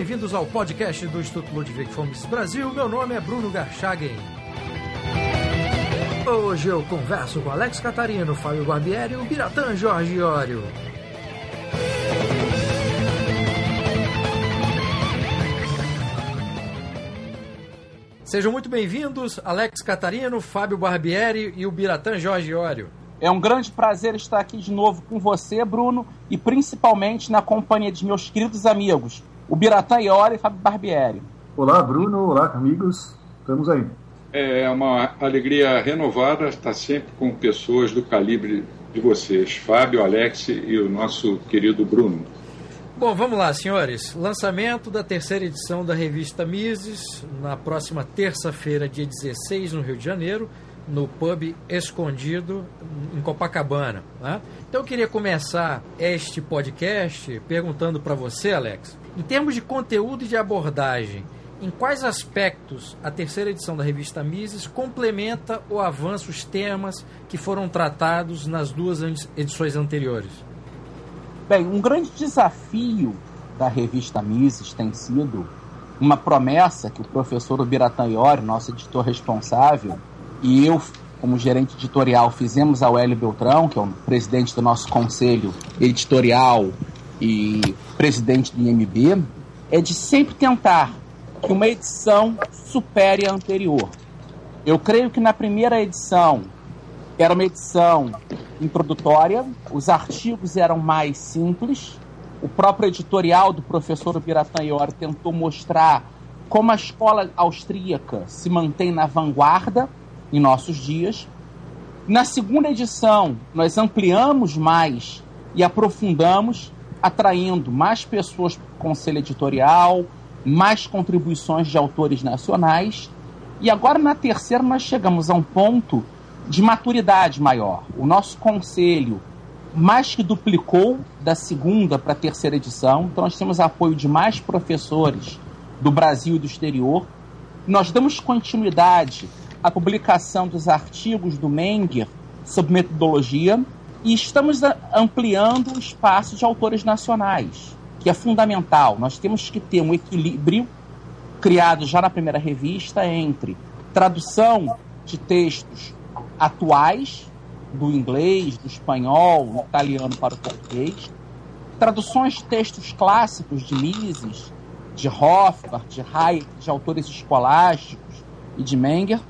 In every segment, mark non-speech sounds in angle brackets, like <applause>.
bem-vindos ao podcast do Instituto Ludwig Fomes Brasil. Meu nome é Bruno Garchagen. Hoje eu converso com Alex Catarino, Fábio Barbieri e o Biratã Jorge Iório. Sejam muito bem-vindos, Alex Catarino, Fábio Barbieri e o Biratã Jorge Iório. É um grande prazer estar aqui de novo com você, Bruno, e principalmente na companhia de meus queridos amigos, o Biratã Iório e Fábio Barbieri. Olá, Bruno. Olá, amigos. Estamos aí. É uma alegria renovada estar sempre com pessoas do calibre de vocês, Fábio, Alex e o nosso querido Bruno. Bom, vamos lá, senhores. Lançamento da terceira edição da revista Mises, na próxima terça-feira, dia 16, no Rio de Janeiro, no pub Escondido, em Copacabana. Né? Então eu queria começar este podcast perguntando para você, Alex, em termos de conteúdo e de abordagem, em quais aspectos a terceira edição da revista Mises complementa ou avança os temas que foram tratados nas duas edições anteriores? Bem, um grande desafio da revista Mises tem sido uma promessa que o professor Biratã Iori, nosso editor responsável, e eu, como gerente editorial, fizemos ao Hélio Beltrão, que é o presidente do nosso conselho editorial e presidente do IMB, é de sempre tentar que uma edição supere a anterior. Eu creio que na primeira edição era uma edição introdutória, os artigos eram mais simples. O próprio editorial do professor Iori tentou mostrar como a escola austríaca se mantém na vanguarda em nossos dias. Na segunda edição, nós ampliamos mais e aprofundamos, atraindo mais pessoas para o conselho editorial, mais contribuições de autores nacionais. E agora, na terceira, nós chegamos a um ponto de maturidade maior. O nosso conselho mais que duplicou da segunda para a terceira edição, então nós temos apoio de mais professores do Brasil e do exterior. Nós damos continuidade à publicação dos artigos do Menger sobre metodologia e estamos ampliando o espaço de autores nacionais, que é fundamental. Nós temos que ter um equilíbrio criado já na primeira revista entre tradução de textos atuais do inglês, do espanhol, do italiano para o português, traduções de textos clássicos de Mises, de Rothbard, de Hayek, de autores escolásticos e de Menger,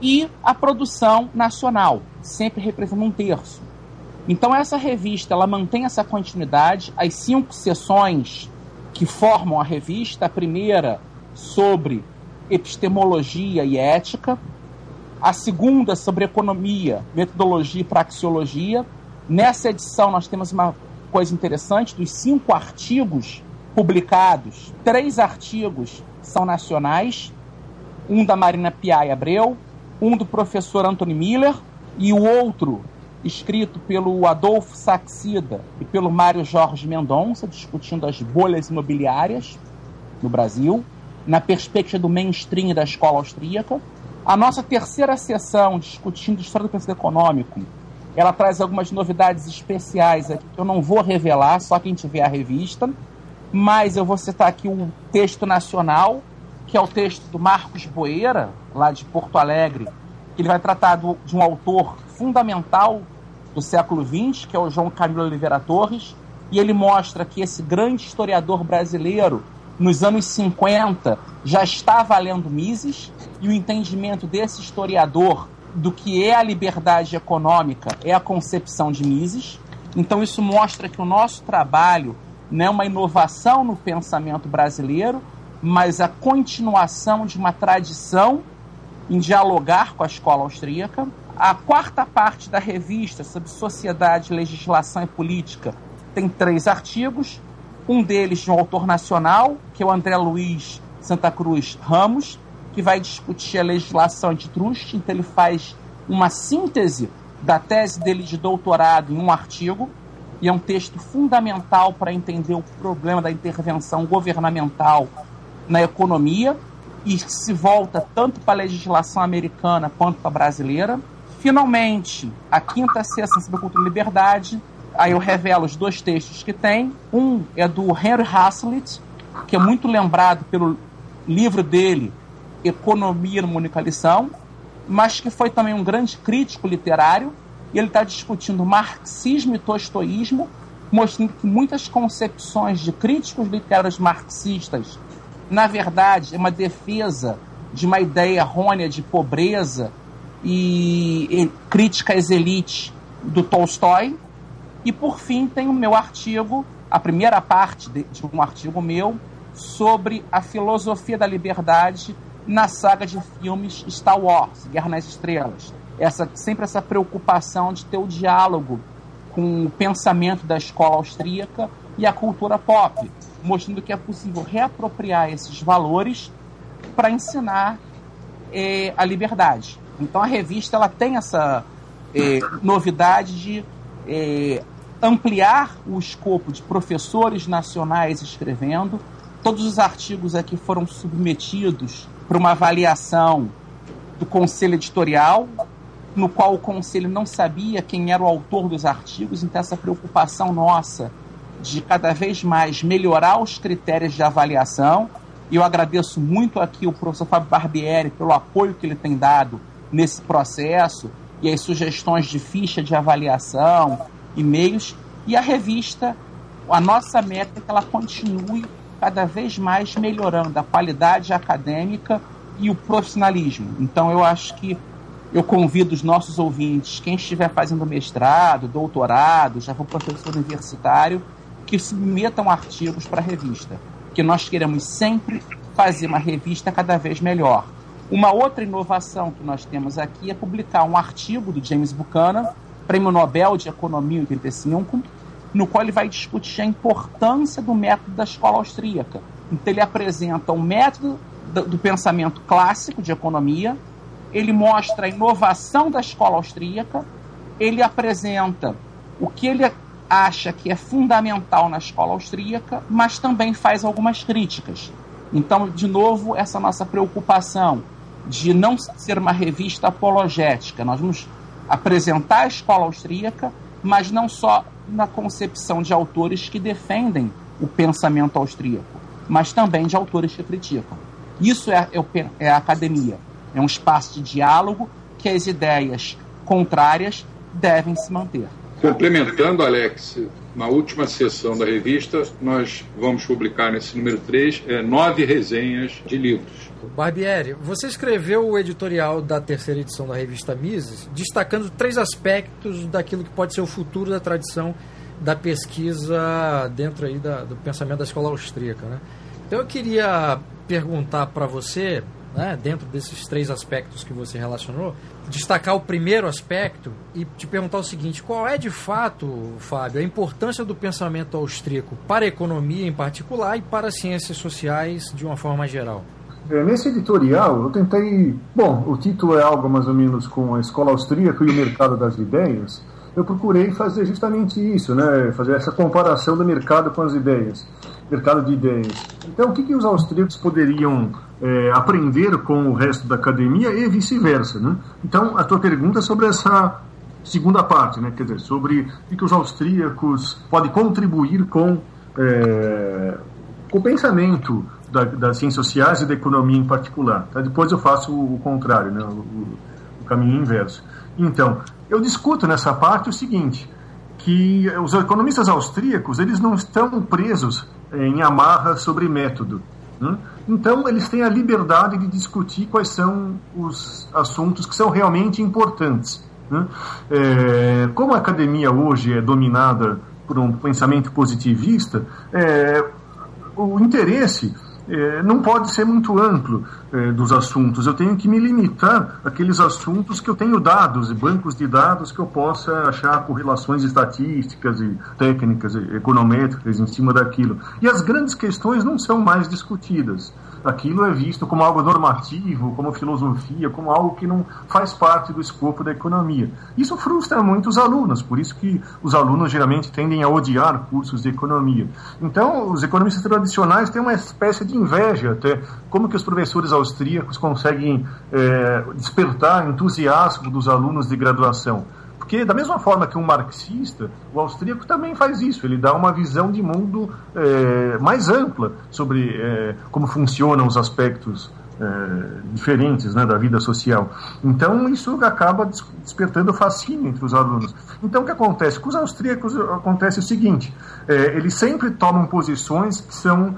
e a produção nacional, sempre representa um terço. Então essa revista ela mantém essa continuidade, as cinco sessões que formam a revista, a primeira sobre epistemologia e ética, a segunda sobre economia, metodologia e praxeologia. Nessa edição nós temos uma coisa interessante, dos cinco artigos publicados, três artigos são nacionais, um da Marina Piai Abreu, um do professor Anthony Miller e o outro escrito pelo Adolfo Saxida e pelo Mário Jorge Mendonça, discutindo as bolhas imobiliárias no Brasil, na perspectiva do mainstream da escola austríaca. A nossa terceira sessão, discutindo história do pensamento econômico, ela traz algumas novidades especiais aqui que eu não vou revelar, só quem tiver a revista, mas eu vou citar aqui um texto nacional, que é o texto do Marcos Boeira, lá de Porto Alegre, que ele vai tratar do, de um autor fundamental do século XX, que é o João Camilo Oliveira Torres, e ele mostra que esse grande historiador brasileiro nos anos 50 já estava lendo Mises e o entendimento desse historiador do que é a liberdade econômica é a concepção de Mises. Então isso mostra que o nosso trabalho não é uma inovação no pensamento brasileiro, mas a continuação de uma tradição em dialogar com a escola austríaca. A quarta parte da revista sobre sociedade, legislação e política tem três artigos um deles de um autor nacional, que é o André Luiz Santa Cruz Ramos, que vai discutir a legislação antitrust. Então, ele faz uma síntese da tese dele de doutorado em um artigo, e é um texto fundamental para entender o problema da intervenção governamental na economia, e se volta tanto para a legislação americana quanto para a brasileira. Finalmente, a quinta sessão sobre cultura e liberdade, Aí eu revelo os dois textos que tem. Um é do Henry Hazlitt, que é muito lembrado pelo livro dele, Economia numa Única Lição, mas que foi também um grande crítico literário, e ele está discutindo marxismo e tostoísmo, mostrando que muitas concepções de críticos literários marxistas, na verdade, é uma defesa de uma ideia errônea de pobreza e, e crítica às elites do Tolstói. E por fim tem o meu artigo, a primeira parte de, de um artigo meu, sobre a filosofia da liberdade na saga de filmes Star Wars, Guerra nas Estrelas. Essa, sempre essa preocupação de ter o diálogo com o pensamento da escola austríaca e a cultura pop, mostrando que é possível reapropriar esses valores para ensinar eh, a liberdade. Então a revista ela tem essa eh, novidade de eh, ampliar o escopo de professores nacionais escrevendo. Todos os artigos aqui foram submetidos para uma avaliação do conselho editorial, no qual o conselho não sabia quem era o autor dos artigos, então essa preocupação nossa de cada vez mais melhorar os critérios de avaliação. E eu agradeço muito aqui o professor Fábio Barbieri pelo apoio que ele tem dado nesse processo e as sugestões de ficha de avaliação, e-mails. E a revista, a nossa meta é que ela continue cada vez mais melhorando a qualidade acadêmica e o profissionalismo. Então eu acho que eu convido os nossos ouvintes, quem estiver fazendo mestrado, doutorado, já for professor universitário, que submetam artigos para a revista, que nós queremos sempre fazer uma revista cada vez melhor. Uma outra inovação que nós temos aqui é publicar um artigo do James Buchanan, Prêmio Nobel de Economia em 85, no qual ele vai discutir a importância do método da escola austríaca. Então ele apresenta o um método do, pensamento clássico de economia, ele mostra a inovação da escola austríaca, ele apresenta o que ele acha que é fundamental na escola austríaca, mas também faz algumas críticas. Então, de novo, essa nossa preocupação de não ser uma revista apologética. Nós vamos apresentar a escola austríaca, mas não só na concepção de autores que defendem o pensamento austríaco, mas também de autores que criticam. Isso é, é, é a academia. É um espaço de diálogo que as ideias contrárias devem se manter. Complementando, Alex, na última sessão da revista, nós vamos publicar nesse número 3 é, nove resenhas de livros. Barbieri, você escreveu o editorial da terceira edição da revista Mises, destacando três aspectos daquilo que pode ser o futuro da tradição da pesquisa dentro aí da, do pensamento da escola austríaca. Né? Então eu queria perguntar para você, né, dentro desses três aspectos que você relacionou, destacar o primeiro aspecto e te perguntar o seguinte: qual é de fato, Fábio, a importância do pensamento austríaco para a economia em particular e para as ciências sociais de uma forma geral? É, nesse editorial, eu tentei. Bom, o título é algo mais ou menos com a escola austríaca e o mercado das ideias. Eu procurei fazer justamente isso, né? Fazer essa comparação do mercado com as ideias, mercado de ideias. Então, o que, que os austríacos poderiam é, aprender com o resto da academia e vice-versa, né? Então, a tua pergunta é sobre essa segunda parte, né? Quer dizer, sobre o que os austríacos podem contribuir com, é, com o pensamento da, das ciências sociais e da economia em particular. Tá? Depois eu faço o, contrário, né? o, o caminho inverso. Então, eu discuto nessa parte o seguinte, que os economistas austríacos eles não estão presos em amarra sobre método. Né? Então, eles têm a liberdade de discutir quais são os assuntos que são realmente importantes. Né? É, como a academia hoje é dominada por um pensamento positivista, é, o interesse é, não pode ser muito amplo é, dos assuntos. Eu tenho que me limitar àqueles assuntos que eu tenho dados, bancos de dados que eu possa achar correlações estatísticas e técnicas econométricas em cima daquilo. E as grandes questões não são mais discutidas aquilo é visto como algo normativo, como filosofia, como algo que não faz parte do escopo da economia. Isso frustra muito os alunos, por isso que os alunos geralmente tendem a odiar cursos de economia. Então, os economistas tradicionais têm uma espécie de inveja até como que os professores austríacos conseguem é, despertar entusiasmo dos alunos de graduação Porque, da mesma forma que um marxista, o austríaco também faz isso. Ele dá uma visão de mundo é, mais ampla sobre é, como funcionam os aspectos é, diferentes né, da vida social. Então, isso acaba despertando fascínio entre os alunos. Então, o que acontece? Com os austríacos acontece o seguinte: eles sempre tomam posições que são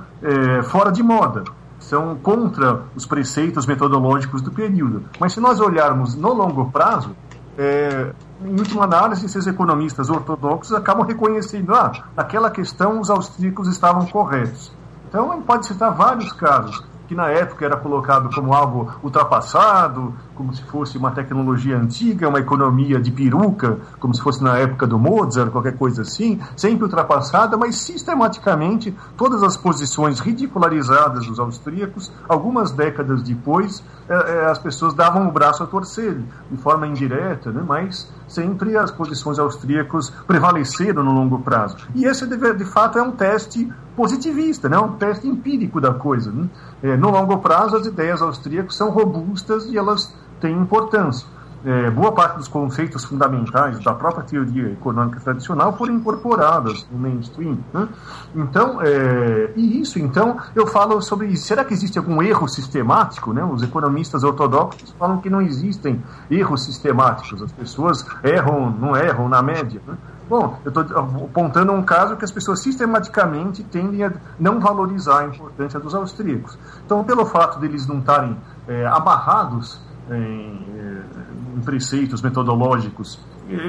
fora de moda são contra os preceitos metodológicos do período. Mas se nós olharmos no longo prazo, é, em última análise, esses economistas ortodoxos acabam reconhecendo, ah, naquela questão os austríacos estavam corretos. Então, pode citar vários casos que na época era colocado como algo ultrapassado, como se fosse uma tecnologia antiga, uma economia de peruca, como se fosse na época do Mozart, qualquer coisa assim, sempre ultrapassada, mas sistematicamente todas as posições ridicularizadas dos austríacos, algumas décadas depois, é, é, as pessoas davam o braço a torcer, de forma indireta, né, mas sempre as posições austríacas prevaleceram no longo prazo. E esse, de, de fato, é um teste positivista, né, um teste empírico da coisa. Né? É, no longo prazo, as ideias austríacas são robustas e elas têm importância. É, boa parte dos conceitos fundamentais da própria teoria econômica tradicional foram incorporadas no mainstream. Né? Então, é, e isso, então, eu falo sobre será que existe algum erro sistemático? Né? Os economistas ortodoxos falam que não existem erros sistemáticos. As pessoas erram, não erram na média. Né? Bom, eu estou apontando um caso que as pessoas sistematicamente tendem a não valorizar a importância dos austríacos. Então, pelo fato deles não estarem é, amarrados em, em preceitos metodológicos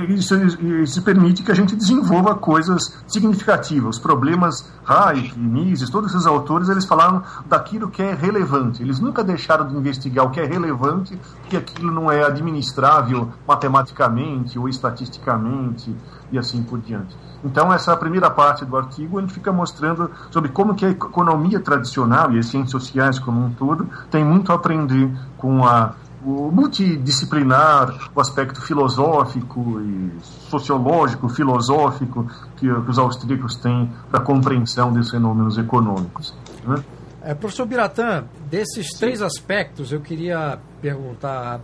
isso, isso, permite que a gente desenvolva coisas significativas. Os problemas Hayek, Mises, todos esses autores, eles falaram daquilo que é relevante. Eles nunca deixaram de investigar o que é relevante, que aquilo não é administrável matematicamente ou estatisticamente e assim por diante. Então, essa primeira parte do artigo, a gente fica mostrando sobre como que a economia tradicional e as ciências sociais como um todo tem muito a aprender com a o multidisciplinar, o aspecto filosófico e sociológico, filosófico que, que os austríacos têm para a compreensão desses fenômenos econômicos. Né? É, professor Biratã, desses Sim. três aspectos, eu queria perguntar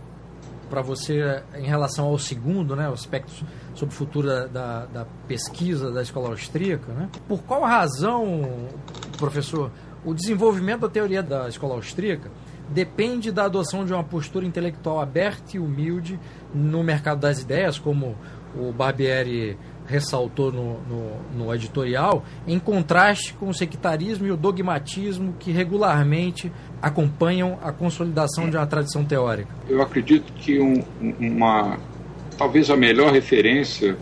para você em relação ao segundo, né, o aspecto sobre o futuro da, da pesquisa da escola austríaca. Né? Por qual razão, professor, o desenvolvimento da teoria da escola austríaca depende da adoção de uma postura intelectual aberta e humilde no mercado das ideias, como o Barbieri ressaltou no, no, no, editorial, em contraste com o sectarismo e o dogmatismo que regularmente acompanham a consolidação de uma tradição teórica. Eu acredito que um, uma talvez a melhor referência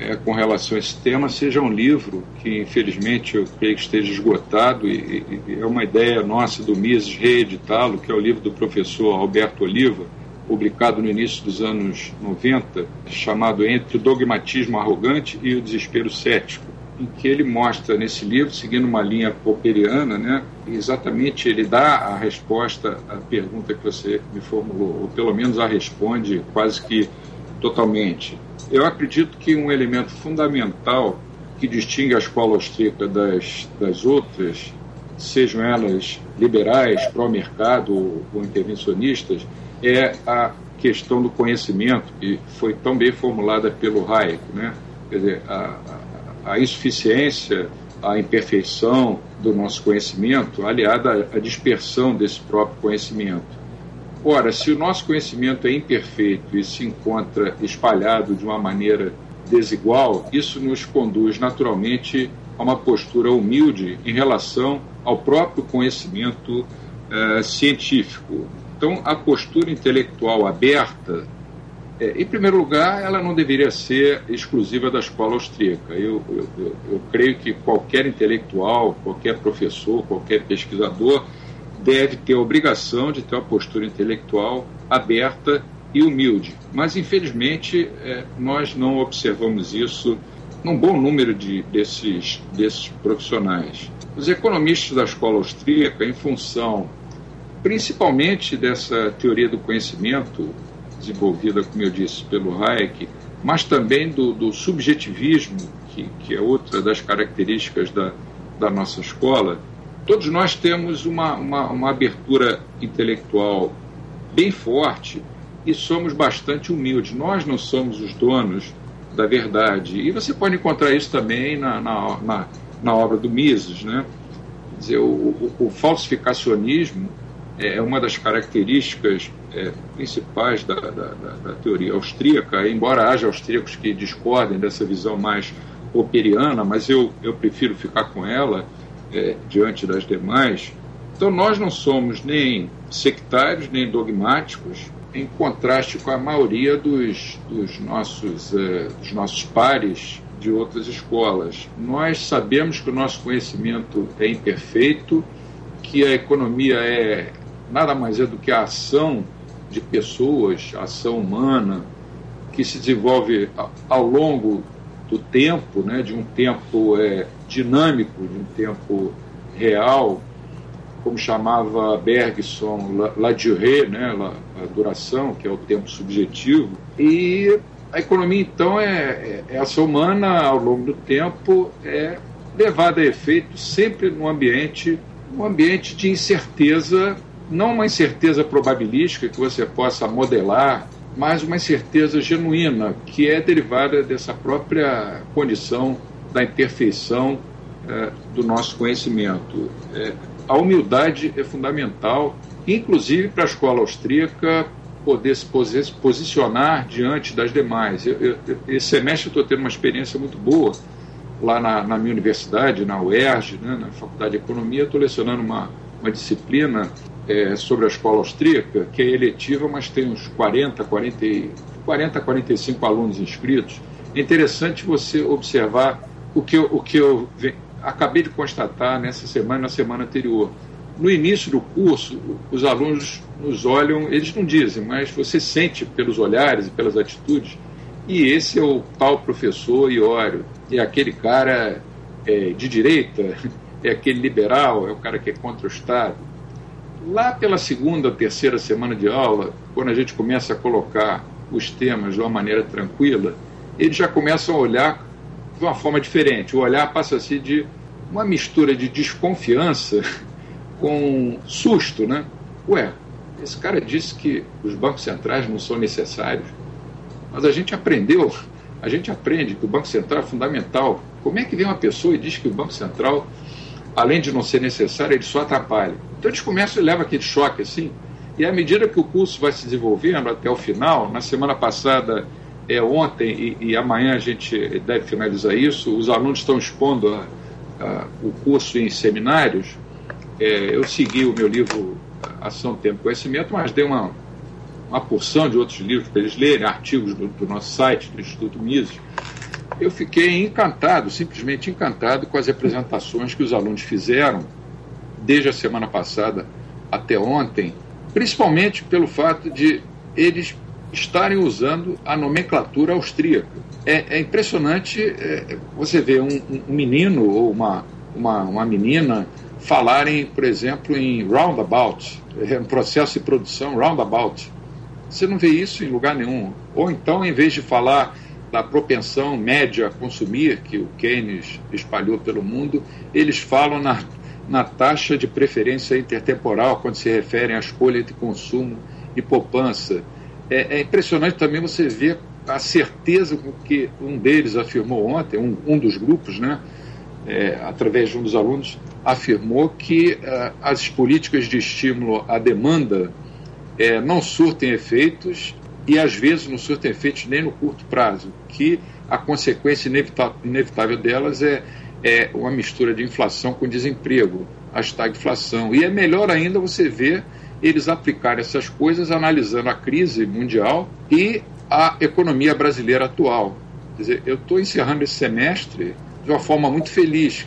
é, com relação a esse tema seja um livro que, infelizmente, eu creio que esteja esgotado e, e é uma ideia nossa do Mises reeditá-lo, que é o livro do professor Alberto Oliva, publicado no início dos anos 90, chamado Entre o Dogmatismo Arrogante e o Desespero Cético, em que ele mostra nesse livro, seguindo uma linha popperiana, né, exatamente ele dá a resposta à pergunta que você me formulou, ou pelo menos a responde quase que totalmente eu acredito que um elemento fundamental que distingue a escola austríaca das, das outras, sejam elas liberais, pró-mercado ou, intervencionistas, é a questão do conhecimento, que foi tão bem formulada pelo Hayek. Né? Quer dizer, a, a insuficiência, a imperfeição do nosso conhecimento, aliada à dispersão desse próprio conhecimento. Ora, se o nosso conhecimento é imperfeito e se encontra espalhado de uma maneira desigual, isso nos conduz naturalmente a uma postura humilde em relação ao próprio conhecimento uh, científico. Então, a postura intelectual aberta, é, em primeiro lugar, ela não deveria ser exclusiva da escola austríaca. Eu, eu, eu, eu creio que qualquer intelectual, qualquer professor, qualquer pesquisador deve ter a obrigação de ter uma postura intelectual aberta e humilde. Mas, infelizmente, é, nós não observamos isso num bom número de, desses, desses profissionais. Os economistas da escola austríaca, em função principalmente dessa teoria do conhecimento, desenvolvida, como eu disse, pelo Hayek, mas também do, do subjetivismo, que, que é outra das características da, da nossa escola, todos nós temos uma, uma, uma abertura intelectual bem forte e somos bastante humildes. Nós não somos os donos da verdade. E você pode encontrar isso também na, na, na, na obra do Mises. Né? Quer dizer, o, o, o falsificacionismo é uma das características é, principais da, da, da, teoria austríaca, embora haja austríacos que discordem dessa visão mais popperiana, mas eu, eu prefiro ficar com ela é, diante das demais. Então, nós não somos nem sectários, nem dogmáticos, em contraste com a maioria dos, dos, nossos, é, dos nossos pares de outras escolas. Nós sabemos que o nosso conhecimento é imperfeito, que a economia é nada mais é do que a ação de pessoas, a ação humana, que se desenvolve ao longo do tempo, né, de um tempo é, dinâmico, de um tempo real, como chamava Bergson, la, durée, né, a duração, que é o tempo subjetivo. E a economia, então, é, é, é ação humana ao longo do tempo, é levada a efeito sempre num ambiente, um ambiente de incerteza não uma incerteza probabilística que você possa modelar, mas uma incerteza genuína, que é derivada dessa própria condição da imperfeição é, do nosso conhecimento. É, a humildade é fundamental, inclusive para a escola austríaca poder se posicionar diante das demais. Eu, eu, esse semestre eu estou tendo uma experiência muito boa lá na, na minha universidade, na UERJ, né, na Faculdade de Economia, estou lecionando uma, uma disciplina é, sobre a escola austríaca, que é eletiva, mas tem uns 40, 40, 40 45 alunos inscritos. É interessante você observar o que eu, o que eu acabei de constatar nessa semana e na semana anterior. No início do curso, os alunos nos olham, eles não dizem, mas você sente pelos olhares e pelas atitudes, e esse é o tal professor Iório, é aquele cara é, de direita, <laughs> é aquele liberal, é o cara que é contra o Estado. Lá pela segunda, terceira semana de aula, quando a gente começa a colocar os temas de uma maneira tranquila, eles já começam a olhar de uma forma diferente. O olhar passa a ser de uma mistura de desconfiança <laughs> com susto, né? Ué, esse cara disse que os bancos centrais não são necessários, mas a gente aprendeu, a gente aprende que o Banco Central é fundamental. Como é que vem uma pessoa e diz que o Banco Central além de não ser necessário, ele só atrapalha. Então eles começam e levam aquele choque assim. E à medida que o curso vai se desenvolvendo até o final, na semana passada, é, ontem e, e amanhã a gente deve finalizar isso, os alunos estão expondo a, a, o curso em seminários. É, eu segui o meu livro Ação, Tempo e Conhecimento, mas dei uma, uma porção de outros livros para eles lerem, artigos do, do nosso site, do Instituto Mises eu fiquei encantado, simplesmente encantado com as apresentações que os alunos fizeram desde a semana passada até ontem, principalmente pelo fato de eles estarem usando a nomenclatura austríaca. É, é impressionante é, você ver um, um, menino ou uma, uma, uma menina falarem, por exemplo, em roundabout, é um processo de produção roundabout. Você não vê isso em lugar nenhum. Ou então, em vez de falar da propensão média a consumir, que o Keynes espalhou pelo mundo, eles falam na, na taxa de preferência intertemporal, quando se referem à escolha de consumo e poupança. É, é impressionante também você ver a certeza com que um deles afirmou ontem, um, um dos grupos, né, é, através de um dos alunos, afirmou que uh, as políticas de estímulo à demanda é, não surtem efeitos e às vezes não surtem efeitos nem no curto prazo, que a consequência inevitável delas é, é uma mistura de inflação com desemprego, a estagflação. E é melhor ainda você ver eles aplicarem essas coisas analisando a crise mundial e a economia brasileira atual. Quer dizer, eu estou encerrando esse semestre de uma forma muito feliz.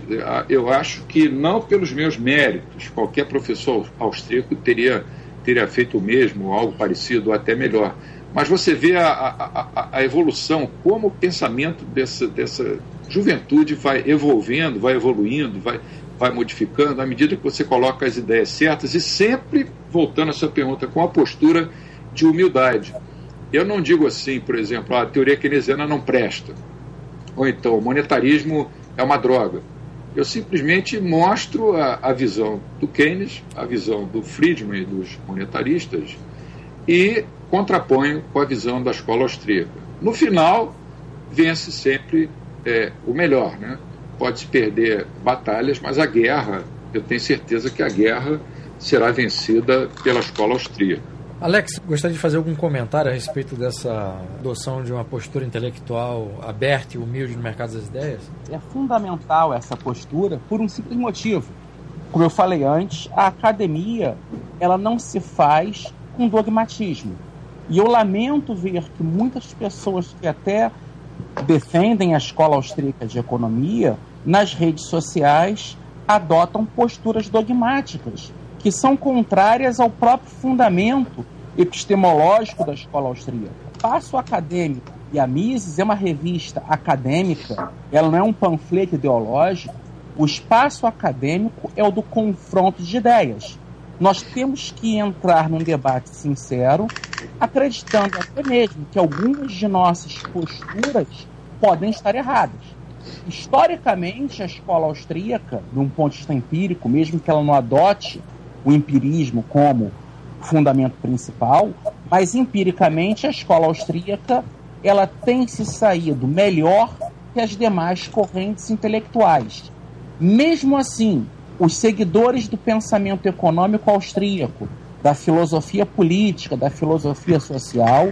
Eu acho que não pelos meus méritos, qualquer professor austríaco teria, teria feito o mesmo, algo parecido, ou até melhor. Mas você vê a, a, a evolução, como o pensamento dessa, dessa juventude vai evolvendo, vai evoluindo, vai, vai modificando à medida que você coloca as ideias certas e sempre voltando à sua pergunta com a postura de humildade. Eu não digo assim, por exemplo, a teoria keynesiana não presta, ou então o monetarismo é uma droga. Eu simplesmente mostro a, a visão do Keynes, a visão do Friedman e dos monetaristas, e contraponho com a visão da escola austríaca. No final, vence sempre é, o melhor. Né? Pode-se perder batalhas, mas a guerra, eu tenho certeza que a guerra será vencida pela escola austríaca. Alex, gostaria de fazer algum comentário a respeito dessa adoção de uma postura intelectual aberta e humilde no mercado das ideias? É fundamental essa postura por um simples motivo. Como eu falei antes, a academia ela não se faz com dogmatismo. E eu lamento ver que muitas pessoas que até defendem a escola austríaca de economia, nas redes sociais, adotam posturas dogmáticas, que são contrárias ao próprio fundamento epistemológico da escola austríaca. Passo Acadêmico e a Mises é uma revista acadêmica, ela não é um panfleto ideológico. O espaço acadêmico é o do confronto de ideias. Nós temos que entrar num debate sincero, acreditando até mesmo que algumas de nossas posturas podem estar erradas. Historicamente, a escola austríaca, de um ponto de vista empírico, mesmo que ela não adote o empirismo como fundamento principal, mas empiricamente a escola austríaca ela tem se saído melhor que as demais correntes intelectuais. Mesmo assim, os seguidores do pensamento econômico austríaco, da filosofia política, da filosofia social,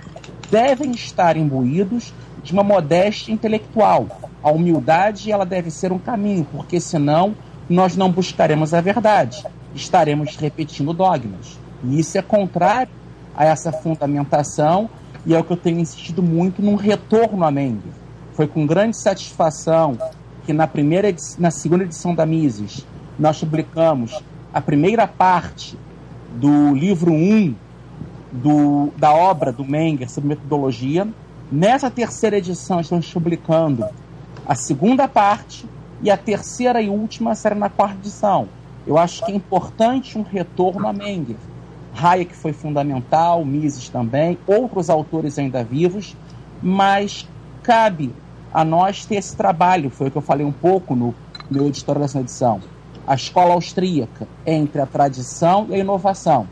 devem estar imbuídos de uma modéstia intelectual. A humildade ela deve ser um caminho, porque senão nós não buscaremos a verdade, estaremos repetindo dogmas. E isso é contrário a essa fundamentação e é o que eu tenho insistido muito num retorno a Mendes. Foi com grande satisfação que na primeira na segunda edição da Mises nós publicamos a primeira parte do livro 1 do, da obra do Menger sobre metodologia. Nessa terceira edição estamos publicando a segunda parte e a terceira e última será na quarta edição. Eu acho que é importante um retorno a Menger Hayek foi fundamental, Mises também, outros autores ainda vivos, mas cabe a nós ter esse trabalho, foi o que eu falei um pouco no meu editorial dessa edição. A escola austríaca entre a tradição e a inovação.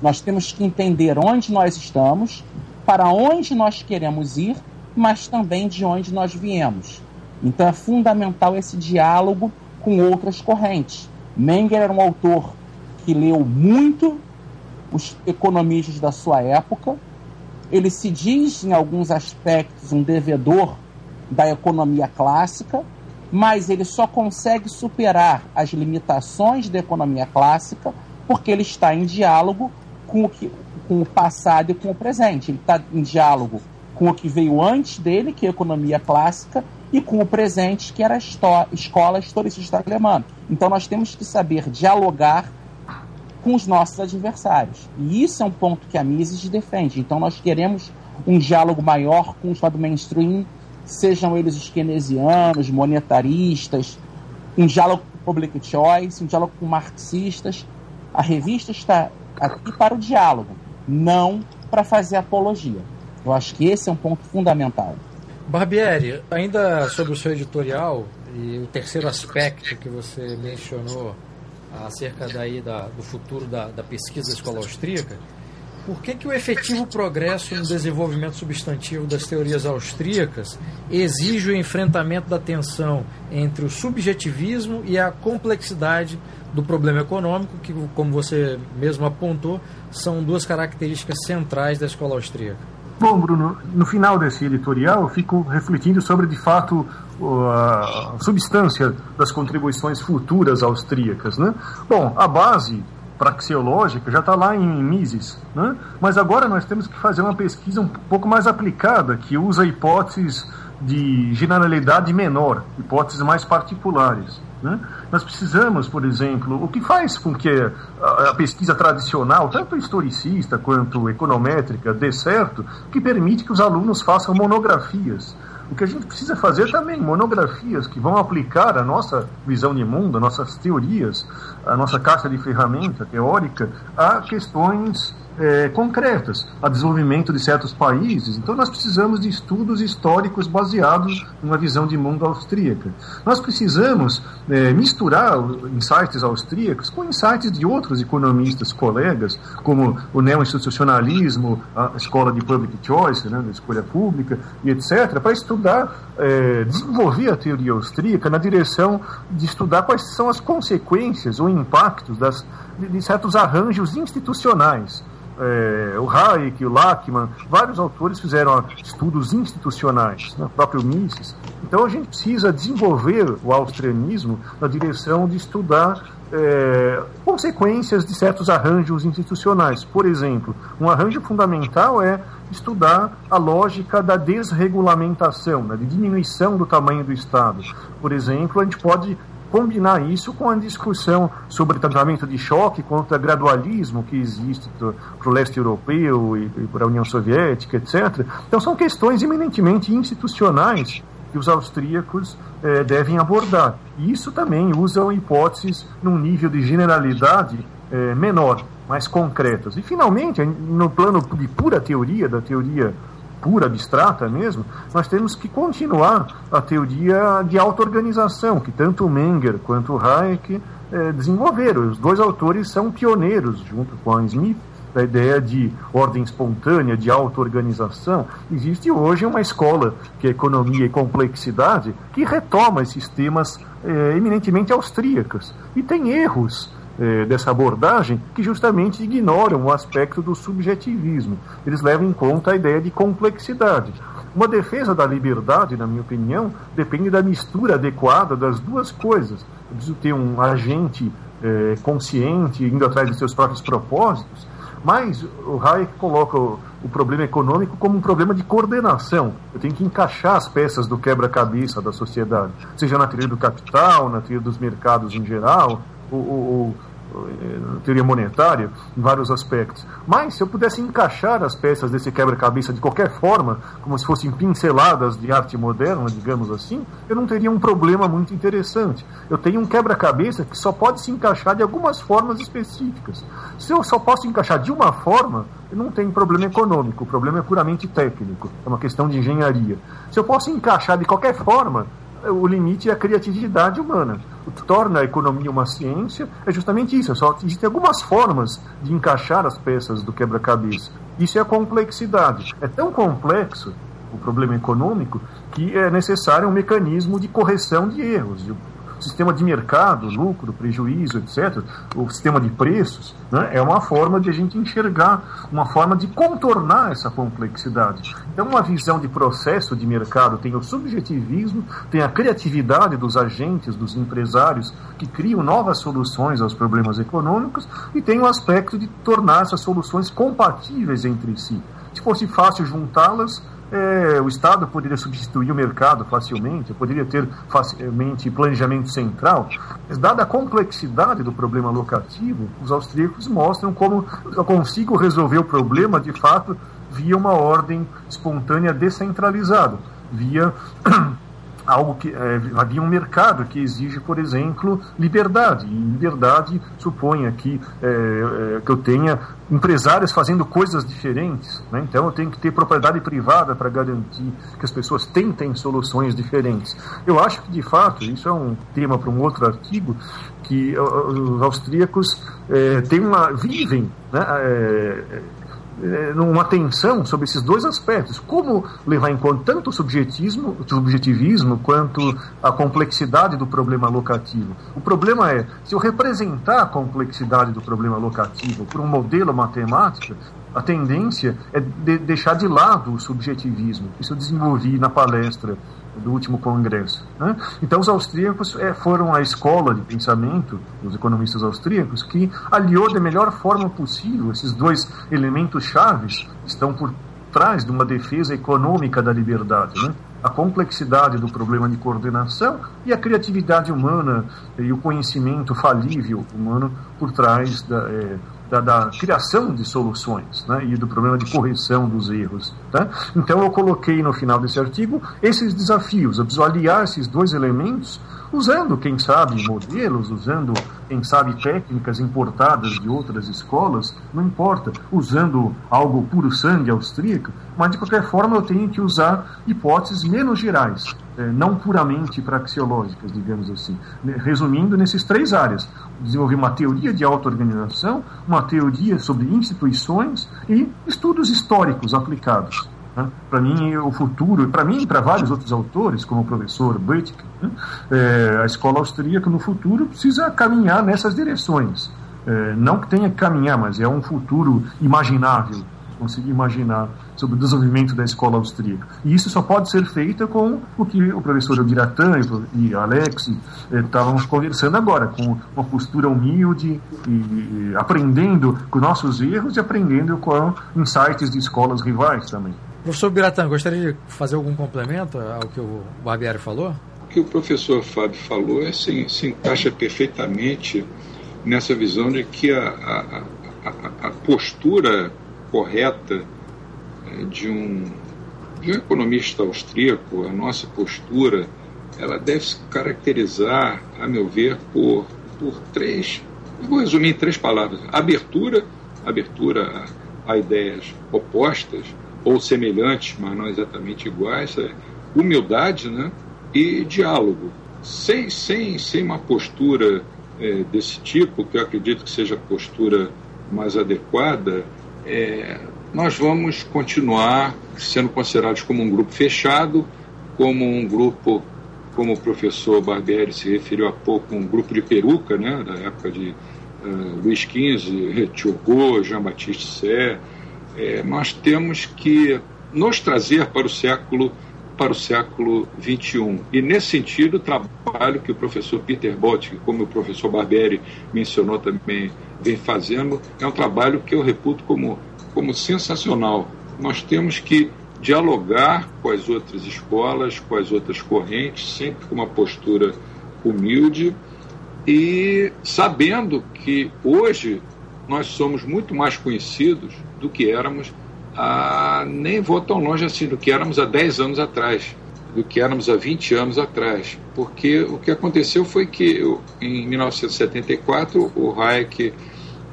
Nós temos que entender onde nós estamos, para onde nós queremos ir, mas também de onde nós viemos. Então é fundamental esse diálogo com outras correntes. Menger era um autor que leu muito os economistas da sua época. Ele se diz, em alguns aspectos, um devedor da economia clássica, mas ele só consegue superar as limitações da economia clássica porque ele está em diálogo com o, que, com o passado e com o presente. Ele está em diálogo com o que veio antes dele, que é a economia clássica, e com o presente, que era a escola historicista alemã. Então nós temos que saber dialogar com os nossos adversários. E isso é um ponto que a Mises defende. Então nós queremos um diálogo maior com os do mainstream, sejam eles os keynesianos, monetaristas, um diálogo com public choice, um diálogo com marxistas. A revista está aqui para o diálogo, não para fazer apologia. Eu acho que esse é um ponto fundamental. Barbieri, ainda sobre o seu editorial e o terceiro aspecto que você mencionou acerca daí da, do futuro da, da pesquisa da escola austríaca, por que, que o efetivo progresso no desenvolvimento substantivo das teorias austríacas exige o enfrentamento da tensão entre o subjetivismo e a complexidade do problema econômico, que, como você mesmo apontou, são duas características centrais da escola austríaca? Bom, Bruno, no final desse editorial eu fico refletindo sobre, de fato, a substância das contribuições futuras austríacas. Né? Bom, a base praxeológica já está lá em Mises, né? mas agora nós temos que fazer uma pesquisa um pouco mais aplicada, que usa hipóteses de generalidade menor, hipóteses mais particulares. Né? Nós precisamos, por exemplo, o que faz com que a, a, pesquisa tradicional, tanto historicista quanto econométrica, dê certo, que permite que os alunos façam monografias o que a gente precisa fazer também, monografias que vão aplicar a nossa visão de mundo, nossas teorias, a nossa caixa de ferramenta teórica a questões é, concretas, a desenvolvimento de certos países. Então, nós precisamos de estudos históricos baseados numa visão de mundo austríaca. Nós precisamos é, misturar insights austríacos com insights de outros economistas colegas, como o neo-institucionalismo, a escola de public choice, né, da escolha pública, e etc., para estudar, é, desenvolver a teoria austríaca na direção de estudar quais são as consequências ou impactos das, de, de certos arranjos institucionais é, o Hayek, o Lachmann, vários autores fizeram estudos institucionais, né, o próprio Mises. Então a gente precisa desenvolver o austrianismo na direção de estudar é, consequências de certos arranjos institucionais. Por exemplo, um arranjo fundamental é estudar a lógica da desregulamentação, né, de diminuição do tamanho do Estado. Por exemplo, a gente pode combinar isso com a discussão sobre tratamento de choque contra gradualismo que existe para o leste europeu e, e para a União Soviética, etc. Então são questões eminentemente institucionais que os austríacos eh, devem abordar. E isso também usam hipóteses num nível de generalidade eh, menor, mais concretas. E, finalmente, no plano de pura teoria, da teoria pura, abstrata mesmo, nós temos que continuar a teoria de auto-organização, que tanto Menger quanto Hayek eh, desenvolveram. Os dois autores são pioneiros, junto com a Smith, da ideia de ordem espontânea, de auto-organização. Existe hoje uma escola, que é Economia e Complexidade, que retoma esses temas eh, eminentemente austríacos. E tem erros é, dessa abordagem que justamente ignoram o aspecto do subjetivismo. Eles levam em conta a ideia de complexidade. Uma defesa da liberdade, na minha opinião, depende da mistura adequada das duas coisas. Eu preciso ter um agente é, consciente, indo atrás de seus próprios propósitos, mas o Hayek coloca o, o, problema econômico como um problema de coordenação. Eu tenho que encaixar as peças do quebra-cabeça da sociedade, seja na teoria do capital, na teoria dos mercados em geral, o, o, o, teoria monetária em vários aspectos. Mas se eu pudesse encaixar as peças desse quebra-cabeça de qualquer forma, como se fossem pinceladas de arte moderna, digamos assim, eu não teria um problema muito interessante. Eu tenho um quebra-cabeça que só pode se encaixar de algumas formas específicas. Se eu só posso encaixar de uma forma, eu não tenho problema econômico, o problema é puramente técnico, é uma questão de engenharia. Se eu posso encaixar de qualquer forma, o limite é a criatividade humana. O que torna a economia uma ciência é justamente isso. Só existem algumas formas de encaixar as peças do quebra-cabeça. Isso é a complexidade. É tão complexo o problema econômico que é necessário um mecanismo de correção de erros, sistema de mercado, lucro, prejuízo, etc., o sistema de preços, né, é uma forma de a gente enxergar, uma forma de contornar essa complexidade. Então, uma visão de processo de mercado tem o subjetivismo, tem a criatividade dos agentes, dos empresários que criam novas soluções aos problemas econômicos e tem o aspecto de tornar essas soluções compatíveis entre si. Se fosse fácil juntá-las, é, o Estado poderia substituir o mercado facilmente, poderia ter facilmente planejamento central, mas dada a complexidade do problema locativo, os austríacos mostram como eu consigo resolver o problema de fato via uma ordem espontânea descentralizada, via <clears throat> algo que é, havia um mercado que exige, por exemplo, liberdade. E liberdade supõe aqui é, é, que eu tenha empresários fazendo coisas diferentes. Né? Então eu tenho que ter propriedade privada para garantir que as pessoas tentem soluções diferentes. Eu acho que, de fato, isso é um tema para um outro artigo, que os austríacos é, têm uma, vivem né, é, é, uma tensão sobre esses dois aspectos. Como levar em conta tanto o subjetivismo, subjetivismo quanto a complexidade do problema locativo. O problema é, se eu representar a complexidade do problema locativo por um modelo matemático, a tendência é de deixar de lado o subjetivismo. Isso eu desenvolvi na palestra do último congresso. Né? Então, os austríacos é, foram a escola de pensamento, os economistas austríacos, que aliou da melhor forma possível esses dois elementos chaves que estão por trás de uma defesa econômica da liberdade. Né? A complexidade do problema de coordenação e a criatividade humana e o conhecimento falível humano por trás da, é, da, da, criação de soluções né, e do problema de correção dos erros. Tá? Então eu coloquei no final desse artigo esses desafios, eu preciso aliar esses dois elementos usando, quem sabe, modelos, usando quem sabe técnicas importadas de outras escolas, não importa, usando algo puro sangue austríaco, mas de qualquer forma eu tenho que usar hipóteses menos gerais, não puramente praxeológicas, digamos assim. Resumindo, nesses três áreas: desenvolver uma teoria de auto-organização, uma teoria sobre instituições e estudos históricos aplicados. Né? Para mim, o futuro, para mim e para vários outros autores, como o professor Böttcher, né? é, a escola austríaca no futuro precisa caminhar nessas direções. É, não que tenha que caminhar, mas é um futuro imaginável, conseguir imaginar sobre o desenvolvimento da escola austríaca. E isso só pode ser feito com o que o professor Biratã e Alex estávamos eh, conversando agora, com uma postura humilde e, e aprendendo com nossos erros e aprendendo com insights de escolas rivais também. Professor Biratã, gostaria de fazer algum complemento ao que o Barbieri falou? O que o professor Fábio falou é, se, se encaixa perfeitamente nessa visão de que a, a, a, a postura correta de um, de um economista austríaco, a nossa postura, ela deve se caracterizar, a meu ver, por, por três, vou resumir em três palavras: abertura, abertura a, a ideias opostas, ou semelhantes, mas não exatamente iguais, é humildade né? e diálogo. Sem, sem, sem uma postura é, desse tipo, que eu acredito que seja a postura mais adequada, é, nós vamos continuar sendo considerados como um grupo fechado, como um grupo, como o professor Barbieri se referiu há pouco, um grupo de peruca, né, da época de uh, Luiz XV, Thiago, Jean-Baptiste Sé, é, nós temos que nos trazer para o século para o século 21 e nesse sentido o trabalho que o professor Peter Bott, como o professor Barbieri mencionou também vem fazendo é um trabalho que eu reputo como como sensacional nós temos que dialogar com as outras escolas com as outras correntes sempre com uma postura humilde e sabendo que hoje nós somos muito mais conhecidos do que éramos há, nem vou tão longe assim, do que éramos há 10 anos atrás, do que éramos há 20 anos atrás. Porque o que aconteceu foi que em 1974 o Hayek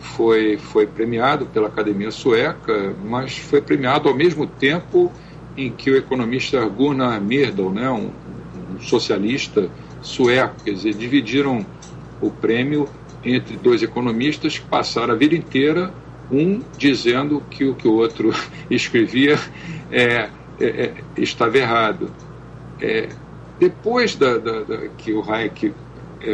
foi, foi premiado pela Academia Sueca, mas foi premiado ao mesmo tempo em que o economista Gunnar Myrdal, né, um, um socialista sueco, quer dizer, dividiram o prêmio entre dois economistas que passaram a vida inteira um dizendo que o que o outro <laughs> escrevia é, é, é, estava errado. É, depois da, da, da, que o Hayek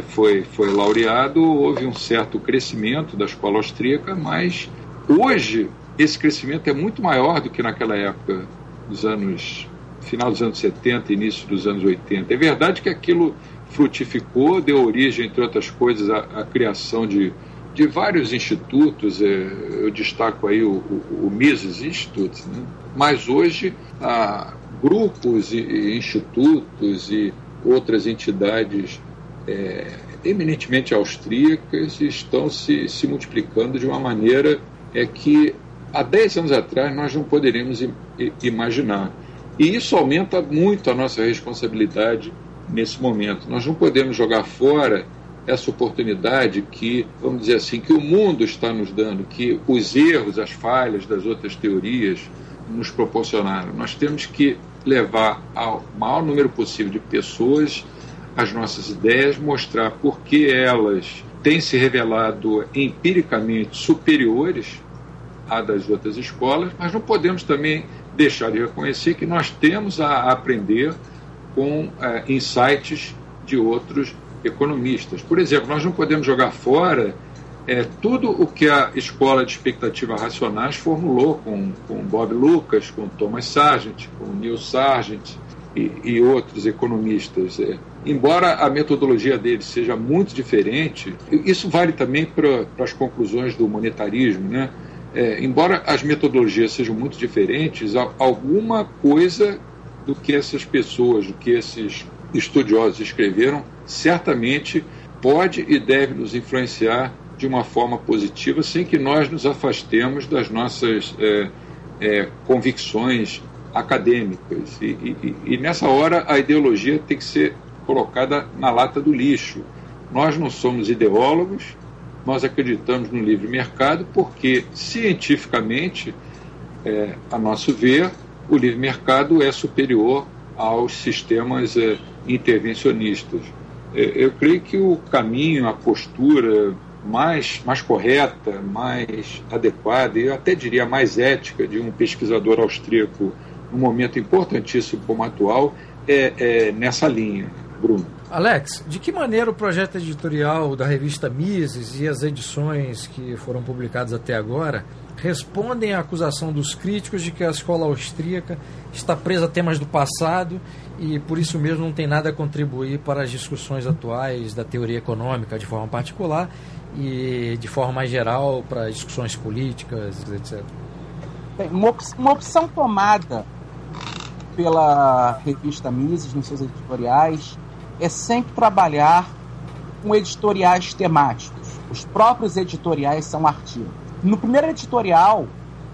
foi, foi laureado, houve um certo crescimento da escola austríaca, mas hoje esse crescimento é muito maior do que naquela época dos anos final dos anos 70 início dos anos 80. É verdade que aquilo frutificou, deu origem, entre outras coisas, à, à criação de de vários institutos, é, eu destaco aí o, o, o Mises Institute, né? mas hoje há grupos e, e institutos e outras entidades é, eminentemente austríacas estão se, se multiplicando de uma maneira é que há 10 anos atrás nós não poderíamos imaginar. E isso aumenta muito a nossa responsabilidade nesse momento. Nós não podemos jogar fora essa oportunidade que, vamos dizer assim, que o mundo está nos dando, que os erros, as falhas das outras teorias nos proporcionaram. Nós temos que levar ao maior número possível de pessoas as nossas ideias, mostrar por que elas têm se revelado empiricamente superiores à das outras escolas, mas não podemos também deixar de reconhecer que nós temos a aprender com é, insights de outros economistas. Por exemplo, nós não podemos jogar fora é, tudo o que a escola de expectativa racionais formulou com, com Bob Lucas, com Thomas Sargent, com Neil Sargent e, e outros economistas. É, embora a metodologia deles seja muito diferente, isso vale também para as conclusões do monetarismo, né? É, embora as metodologias sejam muito diferentes, alguma coisa do que essas pessoas, do que esses estudiosos escreveram, certamente pode e deve nos influenciar de uma forma positiva, sem que nós nos afastemos das nossas é, é, convicções acadêmicas. E, e, e, nessa hora a ideologia tem que ser colocada na lata do lixo. Nós não somos ideólogos, nós acreditamos no livre mercado porque, cientificamente, é, a nosso ver, o livre mercado é superior aos sistemas é, intervencionistas. É, eu creio que o caminho, a postura mais, mais correta, mais adequada, e eu até diria mais ética de um pesquisador austríaco num momento importantíssimo como atual, é, é nessa linha, Bruno. Alex, de que maneira o projeto editorial da revista Mises e as edições que foram publicadas até agora respondem à acusação dos críticos de que a escola austríaca está presa a temas do passado e por isso mesmo não tem nada a contribuir para as discussões atuais da teoria econômica de forma particular e de forma mais geral para discussões políticas, etc. Bem, uma opção tomada pela revista Mises nos seus editoriais é sempre trabalhar com editoriais temáticos. Os próprios editoriais são artigos. No primeiro editorial,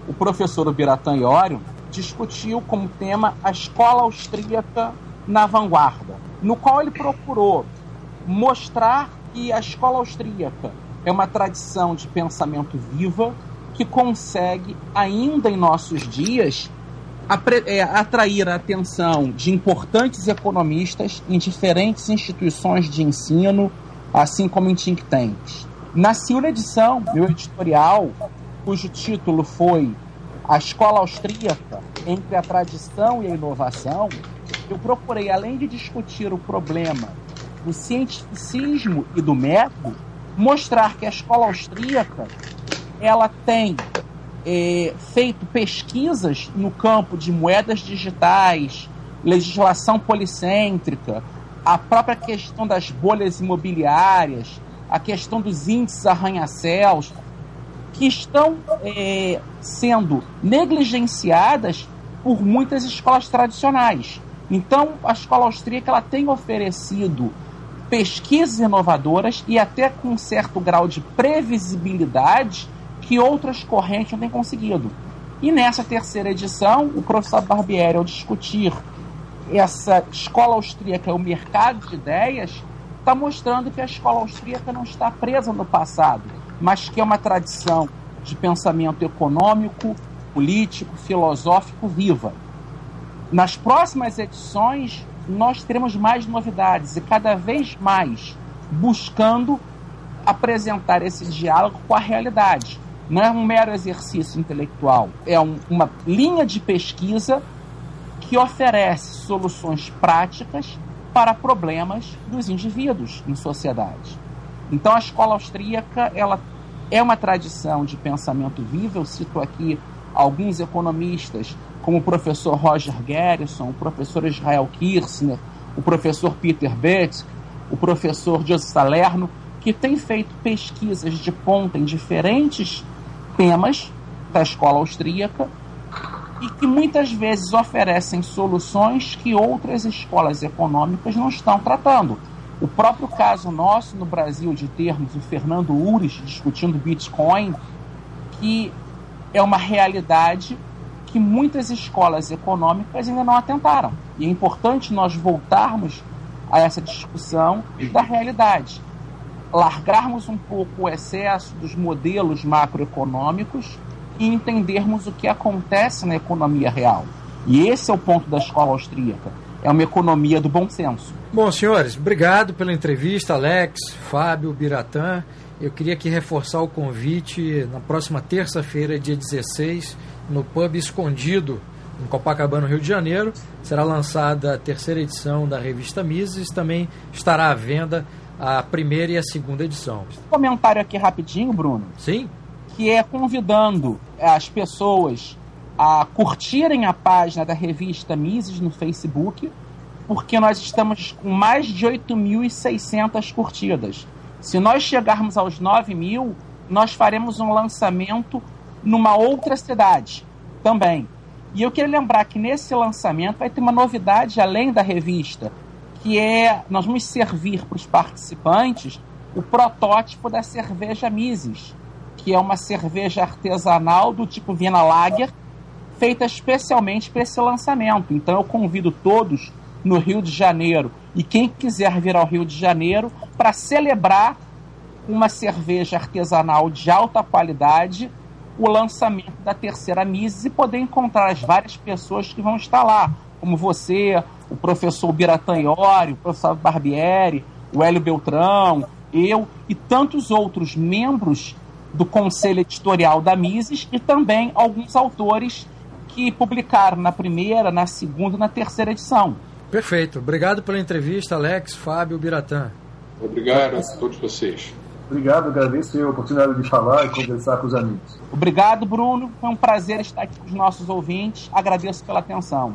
o professor Biratã Iório discutiu como tema a escola austríaca na vanguarda, no qual ele procurou mostrar que a escola austríaca é uma tradição de pensamento viva que consegue, ainda em nossos dias, atrair a atenção de importantes economistas em diferentes instituições de ensino, assim como em think tanks. Na segunda edição, meu editorial, cujo título foi A Escola Austríaca entre a Tradição e a Inovação, eu procurei, além de discutir o problema do cientificismo e do método, mostrar que a escola austríaca ela tem é, feito pesquisas no campo de moedas digitais, legislação policêntrica, a própria questão das bolhas imobiliárias, a questão dos índices arranha-céus, que estão é, sendo negligenciadas por muitas escolas tradicionais. Então, a escola austríaca ela tem oferecido pesquisas inovadoras e até com um certo grau de previsibilidade que outras correntes não têm conseguido. E nessa terceira edição, o professor Barbieri, ao discutir essa escola austríaca, o mercado de ideias, está mostrando que a escola austríaca não está presa no passado, mas que é uma tradição de pensamento econômico, político, filosófico viva. Nas próximas edições, nós teremos mais novidades e cada vez mais buscando apresentar esse diálogo com a realidade não é um mero exercício intelectual, é um, uma linha de pesquisa que oferece soluções práticas para problemas dos indivíduos em sociedade. Então a escola austríaca ela é uma tradição de pensamento vivo. Eu cito aqui alguns economistas, como o professor Roger Garrison, o professor Israel Kirchner, o professor Peter Betz, o professor Joseph Salerno, que têm feito pesquisas de ponta em diferentes temas da escola austríaca e que muitas vezes oferecem soluções que outras escolas econômicas não estão tratando. O próprio caso nosso no Brasil de termos o Fernando Ures discutindo Bitcoin, que é uma realidade que muitas escolas econômicas ainda não atentaram. E é importante nós voltarmos a essa discussão da realidade largarmos um pouco o excesso dos modelos macroeconômicos e entendermos o que acontece na economia real. E esse é o ponto da escola austríaca. É uma economia do bom senso. Bom, senhores, obrigado pela entrevista, Alex, Fábio, Biratã. Eu queria aqui reforçar o convite na próxima terça-feira, dia 16, no Pub Escondido, em Copacabana, Rio de Janeiro. Será lançada a terceira edição da revista Mises. Também estará à venda a primeira e a segunda edição. Um comentário aqui rapidinho, Bruno. Sim. Que é convidando as pessoas a curtirem a página da revista Mises no Facebook, porque nós estamos com mais de 8.600 curtidas. Se nós chegarmos aos 9 mil, nós faremos um lançamento numa outra cidade também. E eu queria lembrar que nesse lançamento vai ter uma novidade além da revista que é nós vamos servir para os participantes o protótipo da cerveja Mises, que é uma cerveja artesanal do tipo Viena Lager, feita especialmente para esse lançamento. Então eu convido todos no Rio de Janeiro. E quem quiser vir ao Rio de Janeiro para celebrar uma cerveja artesanal de alta qualidade, o lançamento da terceira Mises e poder encontrar as várias pessoas que vão estar lá, como você, o professor Biratã Iori, o professor Barbieri, o Hélio Beltrão, eu e tantos outros membros do conselho editorial da Mises e também alguns autores que publicaram na primeira, na segunda e na terceira edição. Perfeito. Obrigado pela entrevista, Alex, Fábio, Biratã. Obrigado a todos vocês. Obrigado, agradeço a oportunidade de falar e conversar com os amigos. Obrigado, Bruno. Foi um prazer estar aqui com os nossos ouvintes. Agradeço pela atenção.